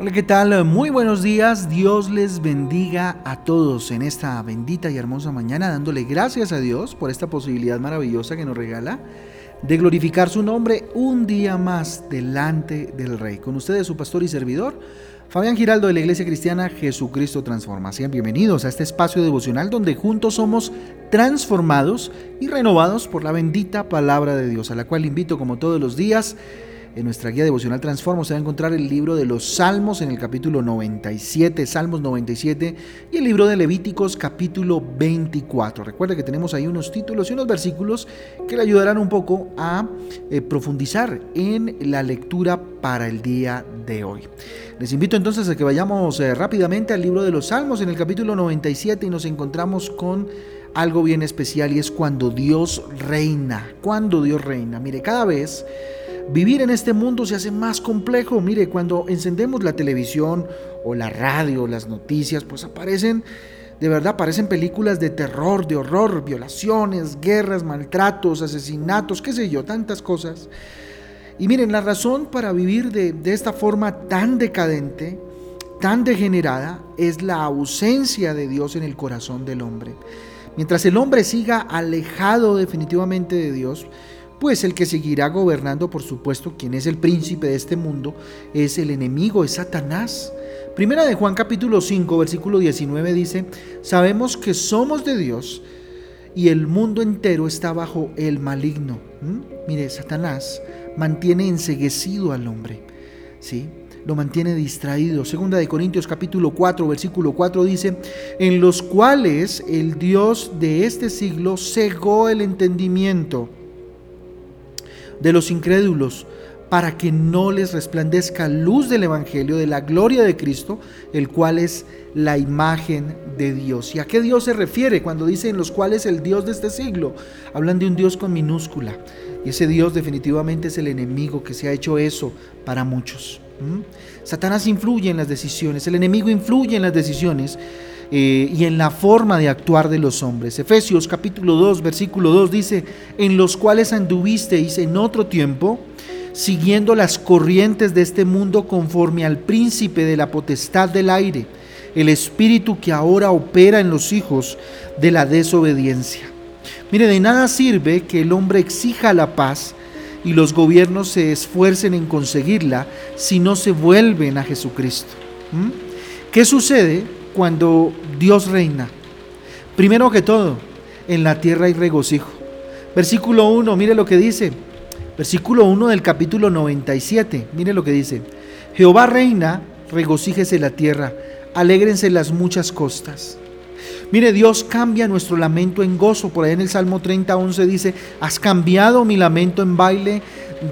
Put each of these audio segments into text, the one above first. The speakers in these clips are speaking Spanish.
Hola, ¿qué tal? Muy buenos días. Dios les bendiga a todos en esta bendita y hermosa mañana, dándole gracias a Dios por esta posibilidad maravillosa que nos regala de glorificar su nombre un día más delante del Rey. Con ustedes su pastor y servidor, Fabián Giraldo de la Iglesia Cristiana Jesucristo Transforma. Sean bienvenidos a este espacio devocional donde juntos somos transformados y renovados por la bendita palabra de Dios, a la cual invito como todos los días en nuestra guía devocional Transformo se va a encontrar el libro de los Salmos en el capítulo 97, Salmos 97, y el libro de Levíticos capítulo 24. Recuerda que tenemos ahí unos títulos y unos versículos que le ayudarán un poco a eh, profundizar en la lectura para el día de hoy. Les invito entonces a que vayamos eh, rápidamente al libro de los Salmos en el capítulo 97 y nos encontramos con algo bien especial y es cuando Dios reina, cuando Dios reina. Mire, cada vez Vivir en este mundo se hace más complejo. Mire, cuando encendemos la televisión o la radio, las noticias, pues aparecen, de verdad, aparecen películas de terror, de horror, violaciones, guerras, maltratos, asesinatos, qué sé yo, tantas cosas. Y miren, la razón para vivir de, de esta forma tan decadente, tan degenerada, es la ausencia de Dios en el corazón del hombre. Mientras el hombre siga alejado definitivamente de Dios, pues el que seguirá gobernando, por supuesto, quien es el príncipe de este mundo, es el enemigo, es Satanás. Primera de Juan capítulo 5, versículo 19 dice, sabemos que somos de Dios y el mundo entero está bajo el maligno. ¿Mm? Mire, Satanás mantiene enseguecido al hombre, ¿sí? Lo mantiene distraído. Segunda de Corintios capítulo 4, versículo 4 dice, en los cuales el Dios de este siglo cegó el entendimiento de los incrédulos, para que no les resplandezca luz del Evangelio, de la gloria de Cristo, el cual es la imagen de Dios. ¿Y a qué Dios se refiere cuando dice en los cuales el Dios de este siglo? Hablan de un Dios con minúscula. Y ese Dios definitivamente es el enemigo que se ha hecho eso para muchos. Satanás influye en las decisiones, el enemigo influye en las decisiones eh, y en la forma de actuar de los hombres. Efesios capítulo 2, versículo 2 dice, en los cuales anduvisteis en otro tiempo, siguiendo las corrientes de este mundo conforme al príncipe de la potestad del aire, el espíritu que ahora opera en los hijos de la desobediencia. Mire, de nada sirve que el hombre exija la paz y los gobiernos se esfuercen en conseguirla si no se vuelven a Jesucristo. ¿Mm? ¿Qué sucede? Cuando Dios reina. Primero que todo, en la tierra hay regocijo. Versículo 1, mire lo que dice. Versículo 1 del capítulo 97, mire lo que dice. Jehová reina, regocíjese la tierra, alégrense las muchas costas. Mire, Dios cambia nuestro lamento en gozo. Por ahí en el Salmo 30, 11 dice, has cambiado mi lamento en baile,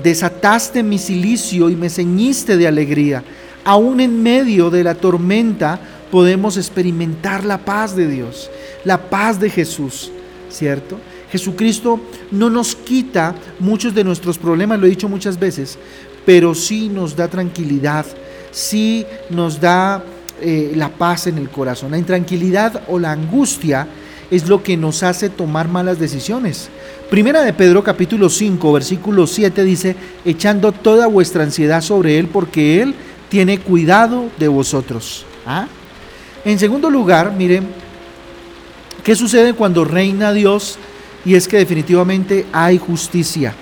desataste mi silicio y me ceñiste de alegría. Aún en medio de la tormenta, podemos experimentar la paz de Dios, la paz de Jesús, ¿cierto? Jesucristo no nos quita muchos de nuestros problemas, lo he dicho muchas veces, pero sí nos da tranquilidad, sí nos da eh, la paz en el corazón. La intranquilidad o la angustia es lo que nos hace tomar malas decisiones. Primera de Pedro capítulo 5 versículo 7 dice, echando toda vuestra ansiedad sobre Él porque Él tiene cuidado de vosotros. ¿Ah? En segundo lugar, miren, ¿qué sucede cuando reina Dios? Y es que definitivamente hay justicia.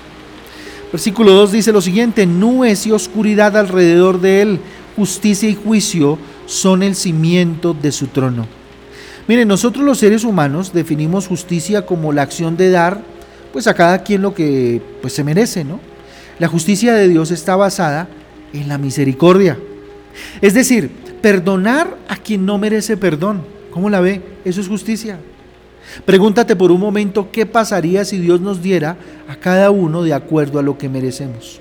Versículo 2 dice lo siguiente, nubes y oscuridad alrededor de él, justicia y juicio son el cimiento de su trono. Miren, nosotros los seres humanos definimos justicia como la acción de dar pues a cada quien lo que pues se merece, ¿no? La justicia de Dios está basada en la misericordia. Es decir, perdonar a quien no merece perdón. ¿Cómo la ve? Eso es justicia. Pregúntate por un momento qué pasaría si Dios nos diera a cada uno de acuerdo a lo que merecemos.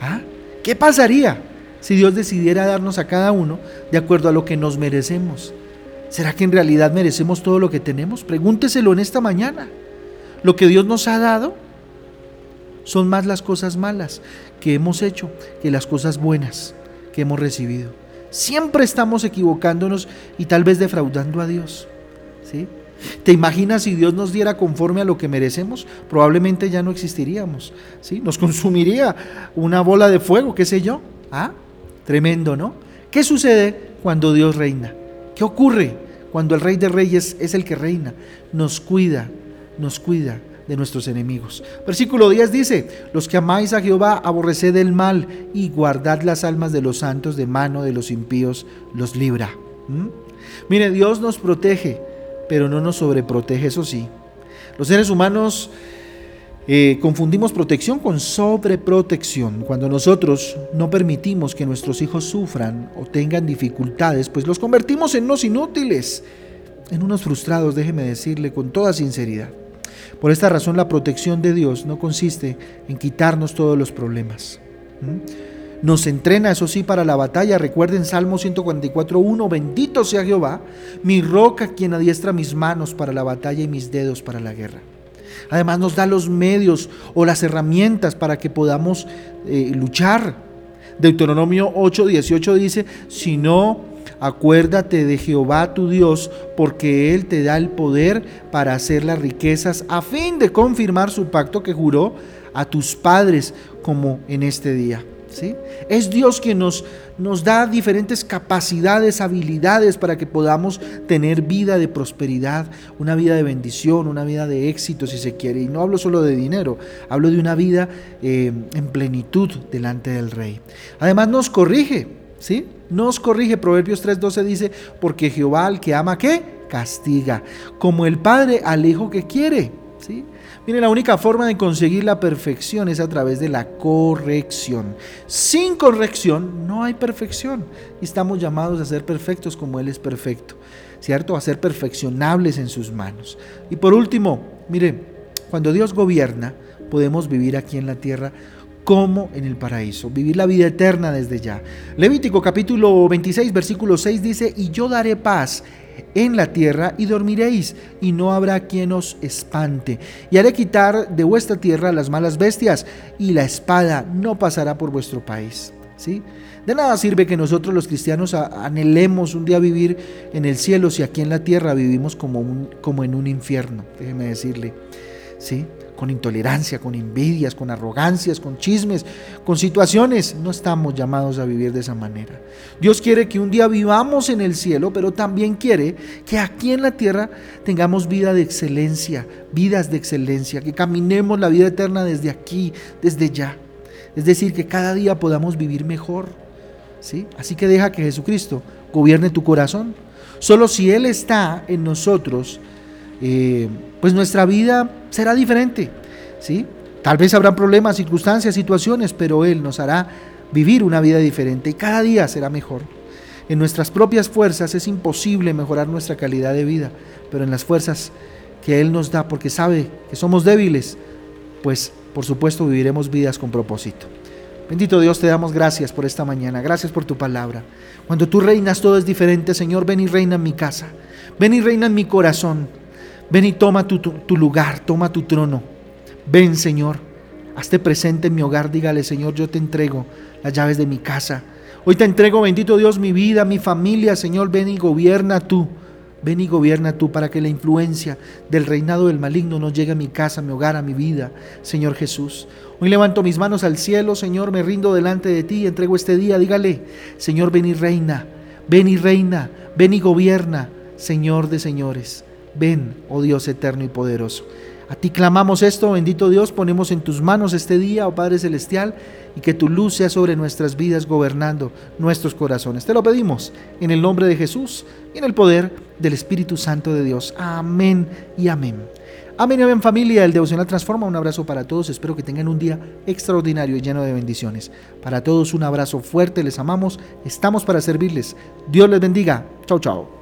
¿Ah? ¿Qué pasaría si Dios decidiera darnos a cada uno de acuerdo a lo que nos merecemos? ¿Será que en realidad merecemos todo lo que tenemos? Pregúnteselo en esta mañana. Lo que Dios nos ha dado son más las cosas malas que hemos hecho que las cosas buenas que hemos recibido. Siempre estamos equivocándonos y tal vez defraudando a Dios. ¿sí? ¿Te imaginas si Dios nos diera conforme a lo que merecemos? Probablemente ya no existiríamos. ¿sí? Nos consumiría una bola de fuego, qué sé yo. ¿Ah? Tremendo, ¿no? ¿Qué sucede cuando Dios reina? ¿Qué ocurre cuando el Rey de Reyes es el que reina? Nos cuida, nos cuida de nuestros enemigos. Versículo 10 dice, los que amáis a Jehová, aborreced el mal y guardad las almas de los santos de mano de los impíos, los libra. ¿Mm? Mire, Dios nos protege, pero no nos sobreprotege, eso sí. Los seres humanos eh, confundimos protección con sobreprotección. Cuando nosotros no permitimos que nuestros hijos sufran o tengan dificultades, pues los convertimos en unos inútiles, en unos frustrados, déjeme decirle con toda sinceridad. Por esta razón la protección de Dios no consiste en quitarnos todos los problemas. Nos entrena, eso sí, para la batalla. Recuerden Salmo 144.1, bendito sea Jehová, mi roca quien adiestra mis manos para la batalla y mis dedos para la guerra. Además nos da los medios o las herramientas para que podamos eh, luchar. Deuteronomio 8:18 dice, si no, acuérdate de Jehová tu Dios, porque Él te da el poder para hacer las riquezas a fin de confirmar su pacto que juró a tus padres como en este día. Es Dios quien nos, nos da diferentes capacidades, habilidades para que podamos tener vida de prosperidad, una vida de bendición, una vida de éxito si se quiere. Y no hablo solo de dinero, hablo de una vida eh, en plenitud delante del Rey. Además nos corrige, ¿sí? Nos corrige. Proverbios 3.12 dice, porque Jehová al que ama, ¿qué? Castiga, como el Padre al Hijo que quiere. ¿sí? Miren, la única forma de conseguir la perfección es a través de la corrección. Sin corrección no hay perfección. Estamos llamados a ser perfectos como Él es perfecto, ¿cierto? A ser perfeccionables en sus manos. Y por último, miren, cuando Dios gobierna, podemos vivir aquí en la tierra como en el paraíso, vivir la vida eterna desde ya. Levítico capítulo 26, versículo 6 dice, y yo daré paz en la tierra y dormiréis, y no habrá quien os espante. Y haré quitar de vuestra tierra las malas bestias, y la espada no pasará por vuestro país. ¿Sí? De nada sirve que nosotros los cristianos anhelemos un día vivir en el cielo si aquí en la tierra vivimos como, como en un infierno, déjeme decirle. ¿Sí? Con intolerancia, con envidias, con arrogancias, con chismes, con situaciones. No estamos llamados a vivir de esa manera. Dios quiere que un día vivamos en el cielo, pero también quiere que aquí en la tierra tengamos vida de excelencia, vidas de excelencia, que caminemos la vida eterna desde aquí, desde ya. Es decir, que cada día podamos vivir mejor. ¿sí? Así que deja que Jesucristo gobierne tu corazón. Solo si Él está en nosotros, eh, pues nuestra vida será diferente. ¿sí? Tal vez habrá problemas, circunstancias, situaciones, pero Él nos hará vivir una vida diferente y cada día será mejor. En nuestras propias fuerzas es imposible mejorar nuestra calidad de vida, pero en las fuerzas que Él nos da, porque sabe que somos débiles, pues por supuesto viviremos vidas con propósito. Bendito Dios, te damos gracias por esta mañana, gracias por tu palabra. Cuando tú reinas todo es diferente, Señor, ven y reina en mi casa, ven y reina en mi corazón. Ven y toma tu, lugar, toma tu trono. Ven, Señor, hazte presente en mi hogar. Dígale, Señor, yo te entrego las llaves de mi casa. Hoy te entrego, bendito Dios, mi vida, mi familia. Señor, ven y gobierna tú. Ven y gobierna tú para que la influencia del reinado del maligno no llegue a mi casa, a mi hogar, a mi vida, Señor Jesús. Hoy levanto mis manos al cielo, Señor, me rindo delante de ti entrego este día. Dígale, Señor, ven y reina, ven y reina, ven y gobierna, Señor de señores. Ven, oh Dios eterno y poderoso. A ti clamamos esto, bendito Dios, ponemos en tus manos este día, oh Padre Celestial, y que tu luz sea sobre nuestras vidas gobernando nuestros corazones. Te lo pedimos en el nombre de Jesús y en el poder del Espíritu Santo de Dios. Amén y amén. Amén y amén familia, el devocional transforma. Un abrazo para todos, espero que tengan un día extraordinario y lleno de bendiciones. Para todos un abrazo fuerte, les amamos, estamos para servirles. Dios les bendiga. Chao, chao.